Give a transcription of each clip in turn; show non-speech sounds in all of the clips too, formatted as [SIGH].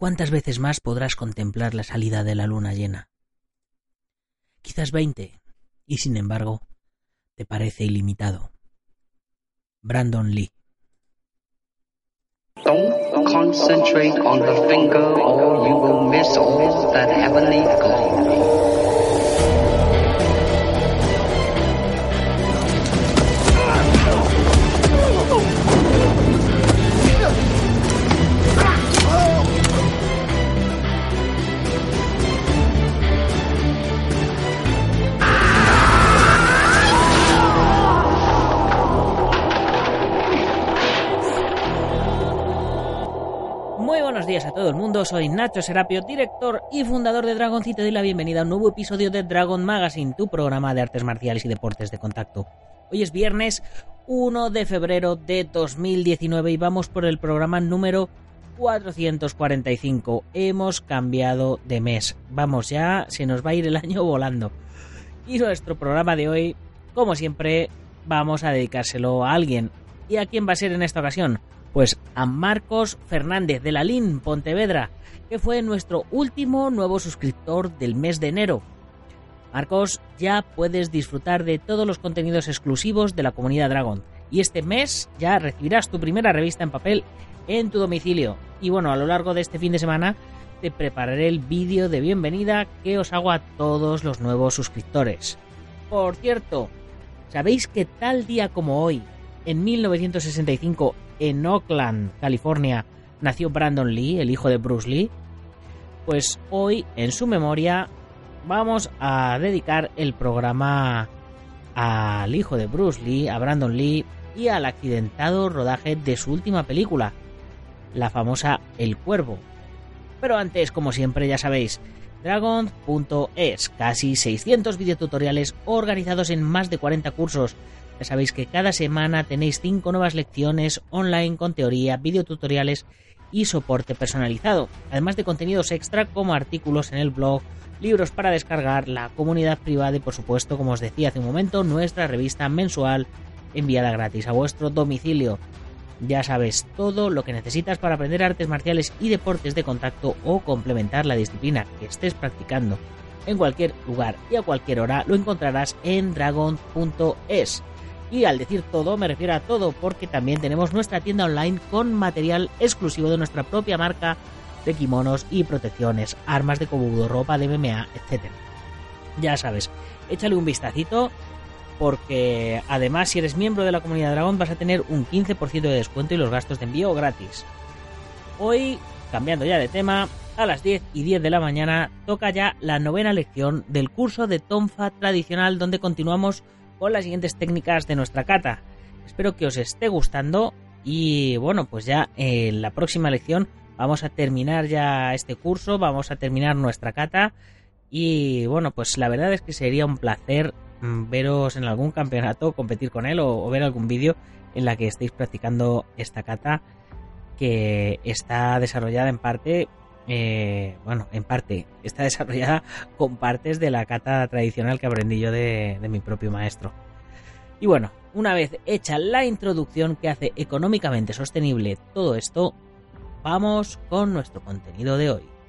¿Cuántas veces más podrás contemplar la salida de la luna llena? Quizás veinte, y sin embargo, te parece ilimitado. Brandon Lee. Buenos días a todo el mundo, soy Nacho Serapio, director y fundador de Dragon City y la bienvenida a un nuevo episodio de Dragon Magazine, tu programa de artes marciales y deportes de contacto. Hoy es viernes 1 de febrero de 2019 y vamos por el programa número 445. Hemos cambiado de mes. Vamos ya, se nos va a ir el año volando. Y nuestro programa de hoy, como siempre, vamos a dedicárselo a alguien. ¿Y a quién va a ser en esta ocasión? Pues a Marcos Fernández de la LIN Pontevedra, que fue nuestro último nuevo suscriptor del mes de enero. Marcos, ya puedes disfrutar de todos los contenidos exclusivos de la comunidad Dragon. Y este mes ya recibirás tu primera revista en papel en tu domicilio. Y bueno, a lo largo de este fin de semana te prepararé el vídeo de bienvenida que os hago a todos los nuevos suscriptores. Por cierto, ¿sabéis que tal día como hoy, en 1965, en Oakland, California, nació Brandon Lee, el hijo de Bruce Lee? Pues hoy, en su memoria, vamos a dedicar el programa al hijo de Bruce Lee, a Brandon Lee, y al accidentado rodaje de su última película, la famosa El Cuervo. Pero antes, como siempre, ya sabéis, Dragon.es, casi 600 videotutoriales organizados en más de 40 cursos. Ya sabéis que cada semana tenéis 5 nuevas lecciones online con teoría, videotutoriales y soporte personalizado, además de contenidos extra como artículos en el blog, libros para descargar, la comunidad privada y por supuesto, como os decía hace un momento, nuestra revista mensual enviada gratis a vuestro domicilio. Ya sabes todo lo que necesitas para aprender artes marciales y deportes de contacto o complementar la disciplina que estés practicando. En cualquier lugar y a cualquier hora lo encontrarás en dragon.es. Y al decir todo me refiero a todo porque también tenemos nuestra tienda online con material exclusivo de nuestra propia marca de kimonos y protecciones, armas de kobudo, ropa de MMA, etc. Ya sabes, échale un vistacito porque además si eres miembro de la comunidad Dragón vas a tener un 15% de descuento y los gastos de envío gratis. Hoy, cambiando ya de tema, a las 10 y 10 de la mañana toca ya la novena lección del curso de Tonfa tradicional donde continuamos con las siguientes técnicas de nuestra kata. Espero que os esté gustando y bueno, pues ya en la próxima lección vamos a terminar ya este curso, vamos a terminar nuestra kata y bueno, pues la verdad es que sería un placer veros en algún campeonato, competir con él o, ver algún vídeo en la que estéis practicando esta kata que está desarrollada en parte, eh, bueno, en parte, está [LAUGHS] desarrollada con partes de la kata tradicional que aprendí yo de mi propio maestro. Y bueno, una vez hecha la introducción que hace económicamente sostenible todo esto, vamos con nuestro contenido de hoy.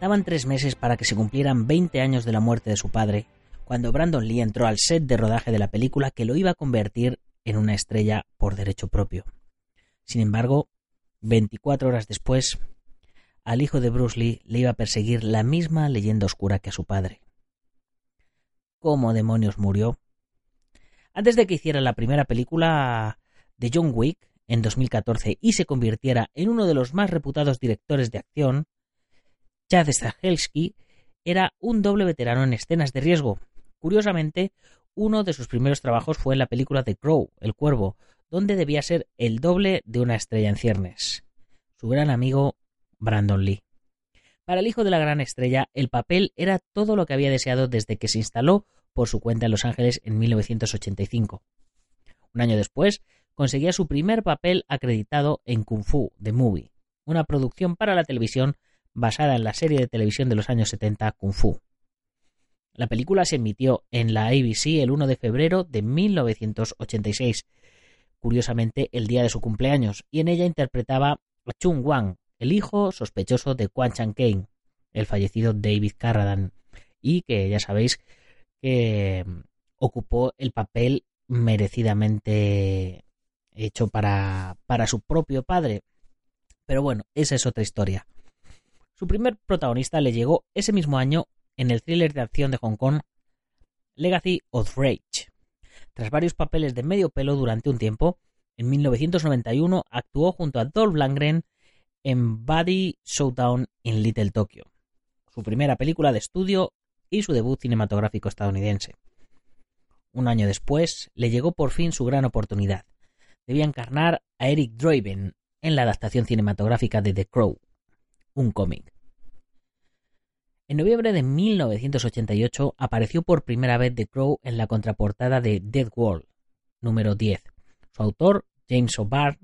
Faltaban tres meses para que se cumplieran 20 años de la muerte de su padre, cuando Brandon Lee entró al set de rodaje de la película que lo iba a convertir en una estrella por derecho propio. Sin embargo, 24 horas después, al hijo de Bruce Lee le iba a perseguir la misma leyenda oscura que a su padre. ¿Cómo demonios murió? Antes de que hiciera la primera película de John Wick en 2014 y se convirtiera en uno de los más reputados directores de acción, Chad Stahelski era un doble veterano en escenas de riesgo. Curiosamente, uno de sus primeros trabajos fue en la película The Crow, El Cuervo, donde debía ser el doble de una estrella en ciernes. Su gran amigo Brandon Lee. Para el hijo de la gran estrella, el papel era todo lo que había deseado desde que se instaló por su cuenta en Los Ángeles en 1985. Un año después, conseguía su primer papel acreditado en Kung Fu, The Movie, una producción para la televisión basada en la serie de televisión de los años 70 Kung Fu. La película se emitió en la ABC el 1 de febrero de 1986, curiosamente el día de su cumpleaños, y en ella interpretaba a Chung Wang, el hijo sospechoso de Quan Chan Kane, el fallecido David Carradine, y que ya sabéis que mm, ocupó el papel merecidamente hecho para, para su propio padre. Pero bueno, esa es otra historia. Su primer protagonista le llegó ese mismo año en el thriller de acción de Hong Kong Legacy of Rage. Tras varios papeles de medio pelo durante un tiempo, en 1991 actuó junto a Dolph Lundgren en Buddy Showdown in Little Tokyo, su primera película de estudio y su debut cinematográfico estadounidense. Un año después le llegó por fin su gran oportunidad. Debía encarnar a Eric Draven en la adaptación cinematográfica de The Crow, un cómic. En noviembre de 1988 apareció por primera vez The Crow en la contraportada de Dead World, número 10. Su autor, James O'Barr,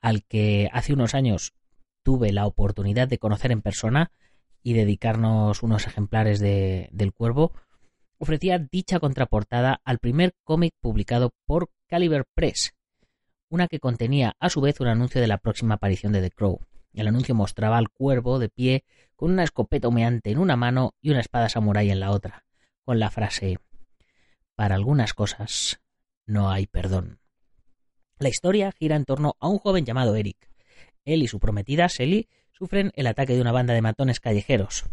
al que hace unos años tuve la oportunidad de conocer en persona y dedicarnos unos ejemplares de, del cuervo, ofrecía dicha contraportada al primer cómic publicado por Caliber Press, una que contenía a su vez un anuncio de la próxima aparición de The Crow. El anuncio mostraba al cuervo de pie con una escopeta humeante en una mano y una espada samurái en la otra, con la frase Para algunas cosas no hay perdón. La historia gira en torno a un joven llamado Eric. Él y su prometida, Selly, sufren el ataque de una banda de matones callejeros.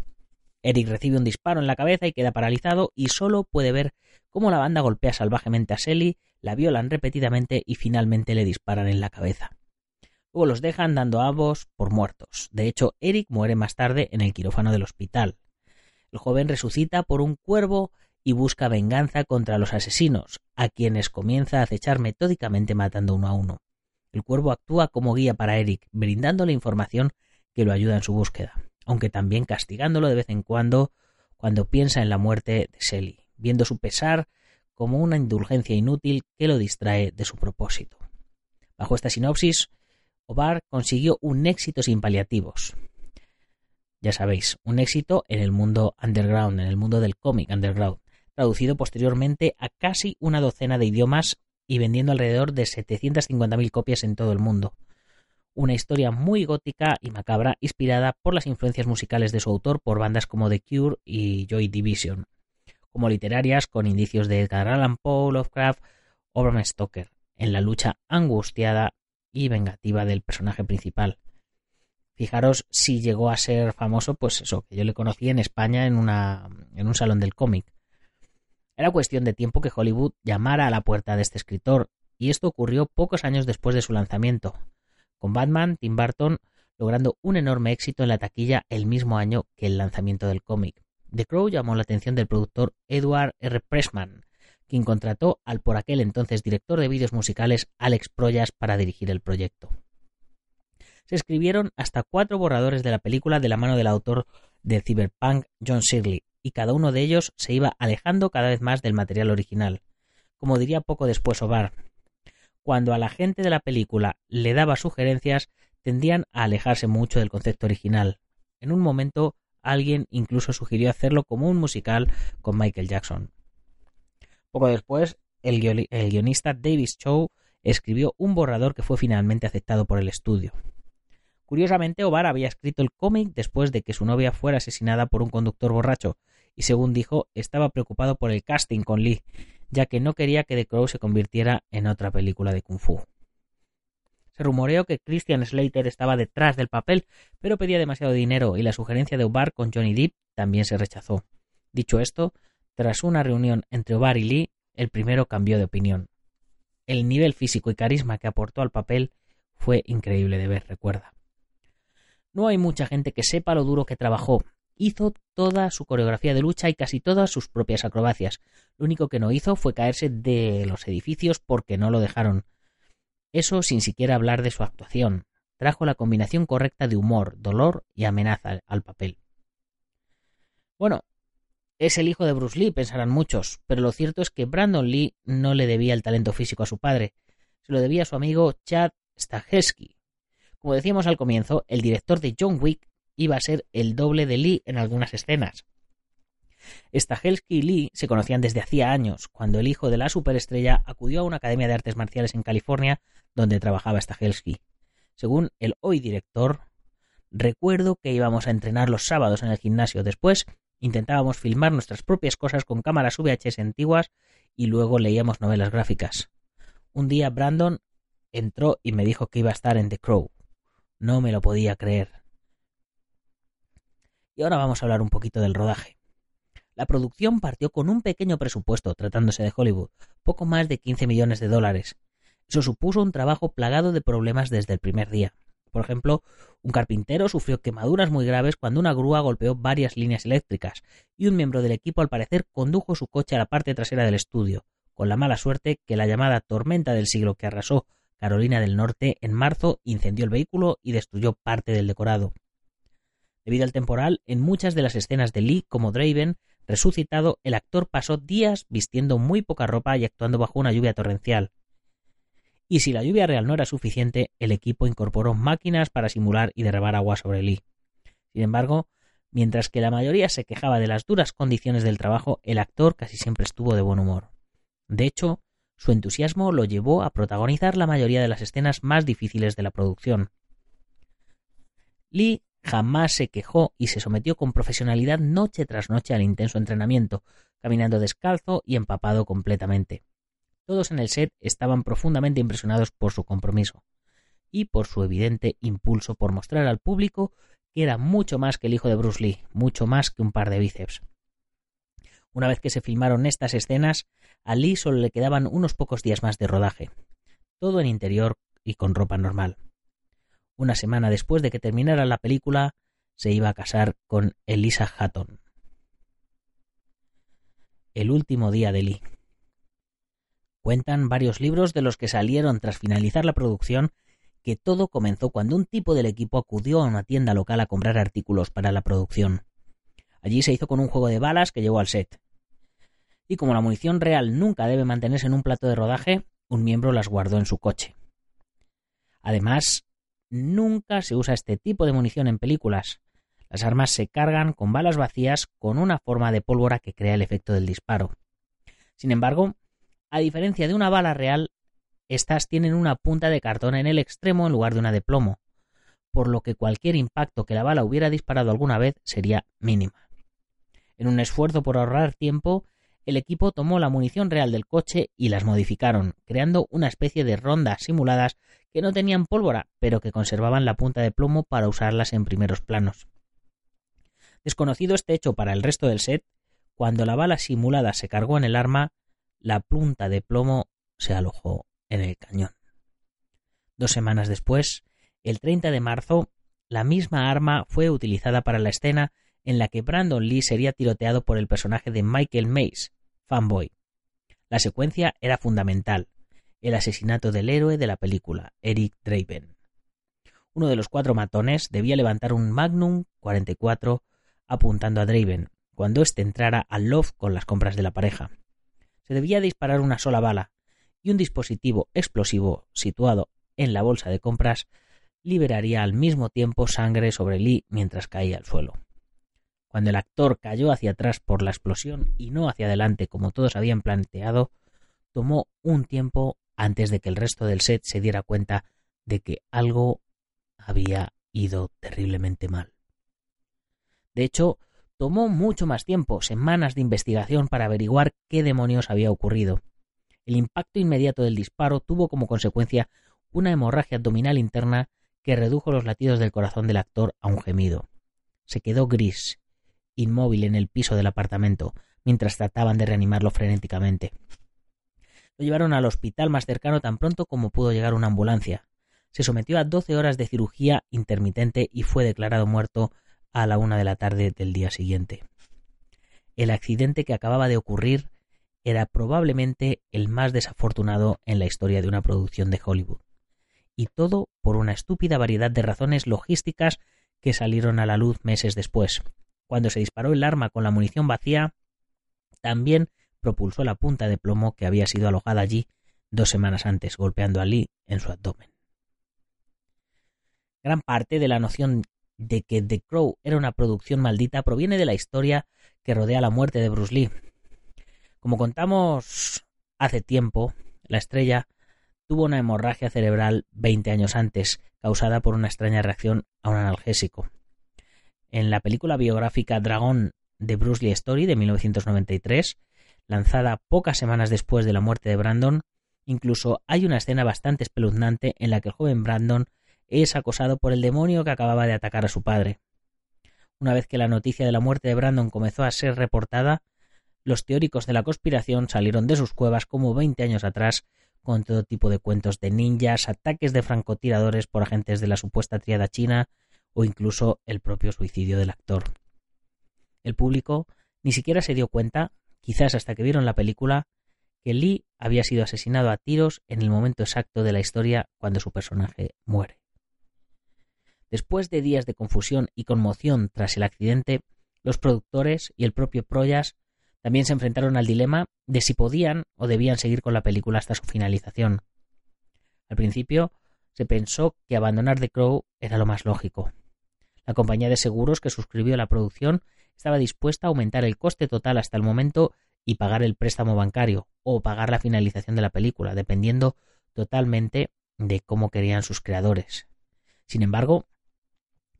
Eric recibe un disparo en la cabeza y queda paralizado y solo puede ver cómo la banda golpea salvajemente a Selly, la violan repetidamente y finalmente le disparan en la cabeza. Luego los dejan dando a ambos por muertos. De hecho, Eric muere más tarde en el quirófano del hospital. El joven resucita por un cuervo y busca venganza contra los asesinos, a quienes comienza a acechar metódicamente matando uno a uno. El cuervo actúa como guía para Eric, brindándole información que lo ayuda en su búsqueda, aunque también castigándolo de vez en cuando cuando piensa en la muerte de Sally, viendo su pesar como una indulgencia inútil que lo distrae de su propósito. Bajo esta sinopsis, Obar consiguió un éxito sin paliativos. Ya sabéis, un éxito en el mundo underground, en el mundo del cómic underground, traducido posteriormente a casi una docena de idiomas y vendiendo alrededor de 750.000 copias en todo el mundo. Una historia muy gótica y macabra, inspirada por las influencias musicales de su autor por bandas como The Cure y Joy Division, como literarias con indicios de Edgar Allan Poe, Lovecraft o Bram Stoker, en la lucha angustiada y vengativa del personaje principal. Fijaros si llegó a ser famoso, pues eso, que yo le conocí en España en, una, en un salón del cómic. Era cuestión de tiempo que Hollywood llamara a la puerta de este escritor, y esto ocurrió pocos años después de su lanzamiento, con Batman, Tim Burton logrando un enorme éxito en la taquilla el mismo año que el lanzamiento del cómic. The Crow llamó la atención del productor Edward R. Pressman, quien contrató al por aquel entonces director de vídeos musicales Alex Proyas para dirigir el proyecto. Se escribieron hasta cuatro borradores de la película de la mano del autor de Cyberpunk, John Shirley, y cada uno de ellos se iba alejando cada vez más del material original. Como diría poco después Obar, cuando a la gente de la película le daba sugerencias, tendían a alejarse mucho del concepto original. En un momento, alguien incluso sugirió hacerlo como un musical con Michael Jackson. Poco después, el, guionista Davis Chow escribió un borrador que fue finalmente aceptado por el estudio. Curiosamente, Obar había escrito el cómic después de que su novia fuera asesinada por un conductor borracho, y según dijo, estaba preocupado por el casting con Lee, ya que no quería que The Crow se convirtiera en otra película de Kung Fu. Se rumoreó que Christian Slater estaba detrás del papel, pero pedía demasiado dinero y la sugerencia de Obar con Johnny Depp también se rechazó. Dicho esto, tras una reunión entre Obar y Lee, el primero cambió de opinión. El nivel físico y carisma que aportó al papel fue increíble de ver, recuerda. No hay mucha gente que sepa lo duro que trabajó. Hizo toda su coreografía de lucha y casi todas sus propias acrobacias. Lo único que no hizo fue caerse de los edificios porque no lo dejaron. Eso sin siquiera hablar de su actuación. Trajo la combinación correcta de humor, dolor y amenaza al papel. Bueno, Es el hijo de Bruce Lee, pensarán muchos, pero lo cierto es que Brandon Lee no le debía el talento físico a su padre, se lo debía a su amigo Chad Stahelski. Como decíamos al comienzo, el director de John Wick iba a ser el doble de Lee en algunas escenas. Stahelski y Lee se conocían desde hacía años, cuando el hijo de la superestrella acudió a una academia de artes marciales en California donde trabajaba Stahelski. Según el hoy director, recuerdo que íbamos a entrenar los sábados en el gimnasio. Después intentábamos filmar nuestras propias cosas con cámaras VHS antiguas y luego leíamos novelas gráficas. Un día Brandon entró y me dijo que iba a estar en The Crow. No me lo podía creer. Y ahora vamos a hablar un poquito del rodaje. La producción partió con un pequeño presupuesto, tratándose de Hollywood, poco más de 15 millones de dólares. Eso supuso un trabajo plagado de problemas desde el primer día. Por ejemplo, un carpintero sufrió quemaduras muy graves cuando una grúa golpeó varias líneas eléctricas, y un miembro del equipo al parecer condujo su coche a la parte trasera del estudio, con la mala suerte que la llamada tormenta del siglo que arrasó Carolina del Norte en marzo incendió el vehículo y destruyó parte del decorado. Debido al temporal, en muchas de las escenas de Lee como Draven, resucitado, el actor pasó días vistiendo muy poca ropa y actuando bajo una lluvia torrencial. Y si la lluvia real no era suficiente, el equipo incorporó máquinas para simular y derramar agua sobre Lee. Sin embargo, mientras que la mayoría se quejaba de las duras condiciones del trabajo, el actor casi siempre estuvo de buen humor. De hecho, su entusiasmo lo llevó a protagonizar la mayoría de las escenas más difíciles de la producción. Lee jamás se quejó y se sometió con profesionalidad noche tras noche al intenso entrenamiento, caminando descalzo y empapado completamente. Todos en el set estaban profundamente impresionados por su compromiso y por su evidente impulso por mostrar al público que era mucho más que el hijo de Bruce Lee, mucho más que un par de bíceps. Una vez que se filmaron estas escenas, a Lee solo le quedaban unos pocos días más de rodaje, todo en interior y con ropa normal. Una semana después de que terminara la película, se iba a casar con Elisa Hatton. El último día de Lee. Cuentan varios libros de los que salieron tras finalizar la producción que todo comenzó cuando un tipo del equipo acudió a una tienda local a comprar artículos para la producción. Allí se hizo con un juego de balas que llegó al set. Y como la munición real nunca debe mantenerse en un plato de rodaje, un miembro las guardó en su coche. Además, nunca se usa este tipo de munición en películas. Las armas se cargan con balas vacías con una forma de pólvora que crea el efecto del disparo. Sin embargo, a diferencia de una bala real, estas tienen una punta de cartón en el extremo en lugar de una de plomo, por lo que cualquier impacto que la bala hubiera disparado alguna vez sería mínima. En un esfuerzo por ahorrar tiempo, el equipo tomó la munición real del coche y las modificaron, creando una especie de rondas simuladas que no tenían pólvora, pero que conservaban la punta de plomo para usarlas en primeros planos. Desconocido este hecho para el resto del set, cuando la bala simulada se cargó en el arma, la punta de plomo se alojó en el cañón. Dos semanas después, el 30 de marzo, la misma arma fue utilizada para la escena en la que Brandon Lee sería tiroteado por el personaje de Michael Mays, Fanboy. La secuencia era fundamental, el asesinato del héroe de la película, Eric Draven. Uno de los cuatro matones debía levantar un Magnum 44 apuntando a Draven cuando éste entrara al loft con las compras de la pareja. Se debía disparar una sola bala y un dispositivo explosivo situado en la bolsa de compras liberaría al mismo tiempo sangre sobre Lee mientras caía al suelo. Cuando el actor cayó hacia atrás por la explosión y no hacia adelante como todos habían planteado, tomó un tiempo antes de que el resto del set se diera cuenta de que algo había ido terriblemente mal. De hecho, tomó mucho más tiempo, semanas de investigación para averiguar qué demonios había ocurrido. El impacto inmediato del disparo tuvo como consecuencia una hemorragia abdominal interna que redujo los latidos del corazón del actor a un gemido. Se quedó gris, inmóvil en el piso del apartamento, mientras trataban de reanimarlo frenéticamente. Lo llevaron al hospital más cercano tan pronto como pudo llegar una ambulancia. Se sometió a doce horas de cirugía intermitente y fue declarado muerto a la una de la tarde del día siguiente. El accidente que acababa de ocurrir era probablemente el más desafortunado en la historia de una producción de Hollywood. Y todo por una estúpida variedad de razones logísticas que salieron a la luz meses después. Cuando se disparó el arma con la munición vacía, también propulsó la punta de plomo que había sido alojada allí dos semanas antes, golpeando a Lee en su abdomen. Gran parte de la noción de que The Crow era una producción maldita proviene de la historia que rodea la muerte de Bruce Lee. Como contamos hace tiempo, la estrella tuvo una hemorragia cerebral 20 años antes, causada por una extraña reacción a un analgésico. En la película biográfica Dragón de Bruce Lee Story de 1993, lanzada pocas semanas después de la muerte de Brandon, incluso hay una escena bastante espeluznante en la que el joven Brandon es acosado por el demonio que acababa de atacar a su padre. Una vez que la noticia de la muerte de Brandon comenzó a ser reportada, los teóricos de la conspiración salieron de sus cuevas como 20 años atrás con todo tipo de cuentos de ninjas, ataques de francotiradores por agentes de la supuesta triada china o incluso el propio suicidio del actor. El público ni siquiera se dio cuenta, quizás hasta que vieron la película, que Lee había sido asesinado a tiros en el momento exacto de la historia cuando su personaje muere. Después de días de confusión y conmoción tras el accidente, los productores y el propio Proyas también se enfrentaron al dilema de si podían o debían seguir con la película hasta su finalización. Al principio se pensó que abandonar The Crow era lo más lógico. La compañía de seguros que suscribió la producción estaba dispuesta a aumentar el coste total hasta el momento y pagar el préstamo bancario o pagar la finalización de la película, dependiendo totalmente de cómo querían sus creadores. Sin embargo,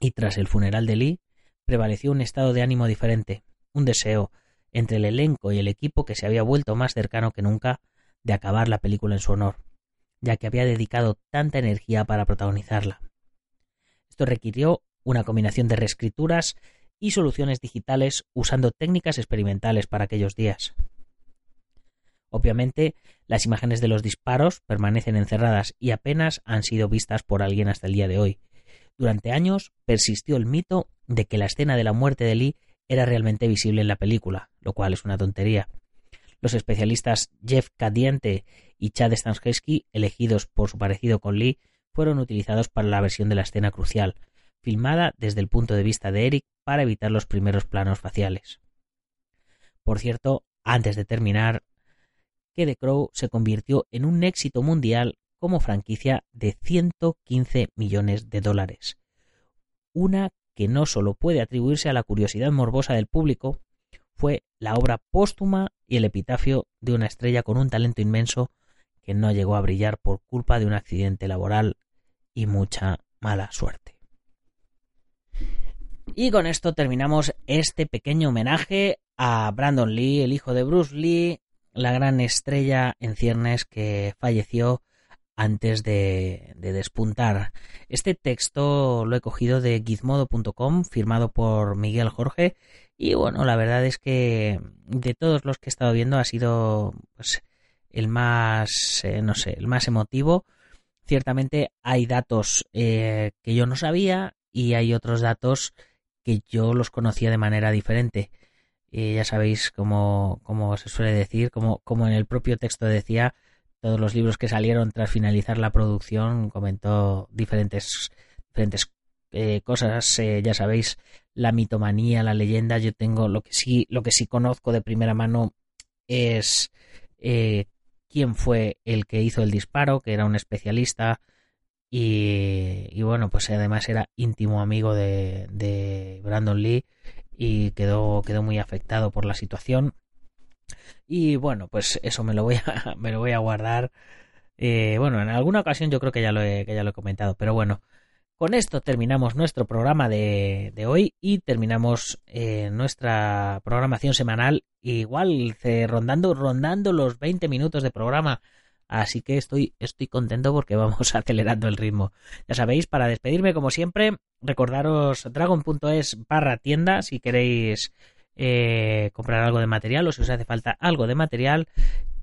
y tras el funeral de Lee, prevaleció un estado de ánimo diferente, un deseo, entre el elenco y el equipo que se había vuelto más cercano que nunca de acabar la película en su honor, ya que había dedicado tanta energía para protagonizarla. Esto requirió una combinación de reescrituras y soluciones digitales usando técnicas experimentales para aquellos días. Obviamente, las imágenes de los disparos permanecen encerradas y apenas han sido vistas por alguien hasta el día de hoy, durante años persistió el mito de que la escena de la muerte de Lee era realmente visible en la película, lo cual es una tontería. Los especialistas Jeff Cadiente y Chad Stahelski, elegidos por su parecido con Lee, fueron utilizados para la versión de la escena crucial, filmada desde el punto de vista de Eric para evitar los primeros planos faciales. Por cierto, antes de terminar, que The Crow se convirtió en un éxito mundial como franquicia de 115 millones de dólares. Una que no solo puede atribuirse a la curiosidad morbosa del público, fue la obra póstuma y el epitafio de una estrella con un talento inmenso que no llegó a brillar por culpa de un accidente laboral y mucha mala suerte. Y con esto terminamos este pequeño homenaje a Brandon Lee, el hijo de Bruce Lee, la gran estrella en ciernes que falleció antes de, despuntar. Este texto lo he cogido de gizmodo.com, firmado por Miguel Jorge, y bueno, la verdad es que de todos los que he estado viendo ha sido pues, el más, eh, no sé, el más emotivo. Ciertamente hay datos eh, que yo no sabía y hay otros datos que yo los conocía de manera diferente. Y ya sabéis cómo, cómo se suele decir, como, como en el propio texto decía, todos los libros que salieron tras finalizar la producción, comentó diferentes, diferentes eh, cosas, eh, ya sabéis, la mitomanía, la leyenda, yo tengo lo que sí, lo que sí conozco de primera mano es eh, quién fue el que hizo el disparo, que era un especialista y, bueno, pues además era íntimo amigo de, de Brandon Lee y quedó, quedó muy afectado por la situación y bueno, pues eso me lo voy a, [LAUGHS] me lo voy a guardar. Eh, bueno, en alguna ocasión yo creo que ya lo he, que ya lo he comentado, pero bueno, con esto terminamos nuestro programa de, de hoy y terminamos eh, nuestra programación semanal igual rondando, rondando los 20 minutos de programa. Así que estoy, estoy contento porque [LAUGHS] vamos acelerando el ritmo. Ya sabéis, para despedirme, como siempre, recordaros dragon.es barra tienda si queréis eh, comprar algo de material o si os hace falta algo de material.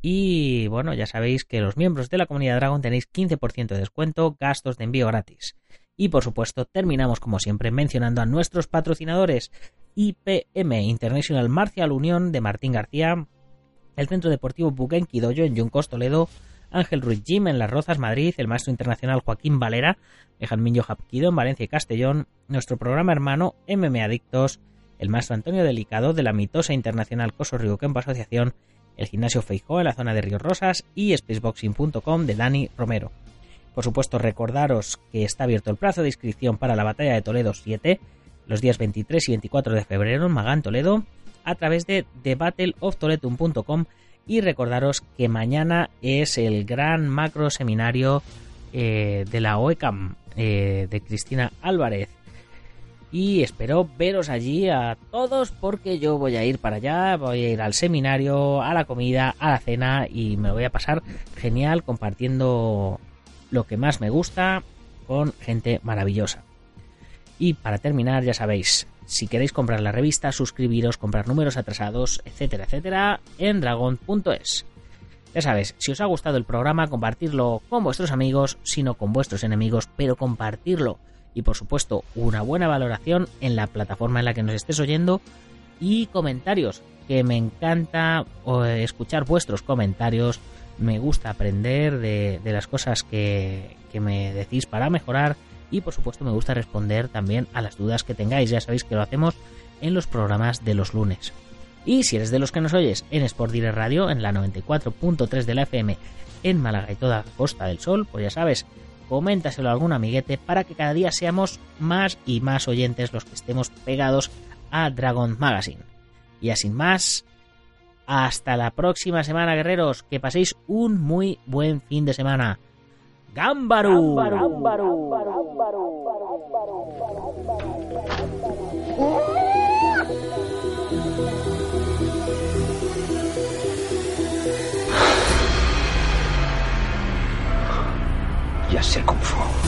Y bueno, ya sabéis que los miembros de la comunidad Dragon tenéis 15% de descuento, gastos de envío gratis. Y por supuesto, terminamos como siempre mencionando a nuestros patrocinadores. IPM International Marcial Unión de Martín García, el Centro Deportivo Bukenki Dojo en Yuncos Toledo, Ángel Ruiz Jim en Las Rozas, Madrid, el maestro internacional Joaquín Valera de Jalmiño Japquido en Valencia y Castellón, nuestro programa hermano MM Adictos, el maestro Antonio Delicado de la mitosa internacional Coso Río Campo Asociación, el gimnasio Feijó en la zona de Ríos Rosas y spaceboxing.com de Dani Romero. Por supuesto, recordaros que está abierto el plazo de inscripción para la batalla de Toledo 7, los días 23 y 24 de febrero en Magán, Toledo, a través de thebattleoftoletum.com y recordaros que mañana es el gran macro seminario eh, de la OECAM eh, de Cristina Álvarez. Y espero veros allí a todos porque yo voy a ir para allá, voy a ir al seminario, a la comida, a la cena y me lo voy a pasar genial compartiendo lo que más me gusta con gente maravillosa. Y para terminar, ya sabéis, si queréis comprar la revista, suscribiros, comprar números atrasados, etcétera, etcétera, en dragon.es. Ya sabes, si os ha gustado el programa, compartirlo con vuestros amigos, sino con vuestros enemigos, pero compartirlo. Y por supuesto, una buena valoración en la plataforma en la que nos estés oyendo y comentarios, que me encanta escuchar vuestros comentarios, me gusta aprender de, las cosas que, que me decís para mejorar y por supuesto me gusta responder también a las dudas que tengáis, ya sabéis que lo hacemos en los programas de los lunes. Y si eres de los que nos oyes en Sport Direct Radio, en la 94.3 de la FM, en Málaga y toda Costa del Sol, pues ya sabes, coméntaselo a algún amiguete para que cada día seamos más y más oyentes los que estemos pegados a Dragon Magazine. Y así más, hasta la próxima semana, guerreros. Que paséis un muy buen fin de semana. ¡Gámbaro! Ya sé cómo fue.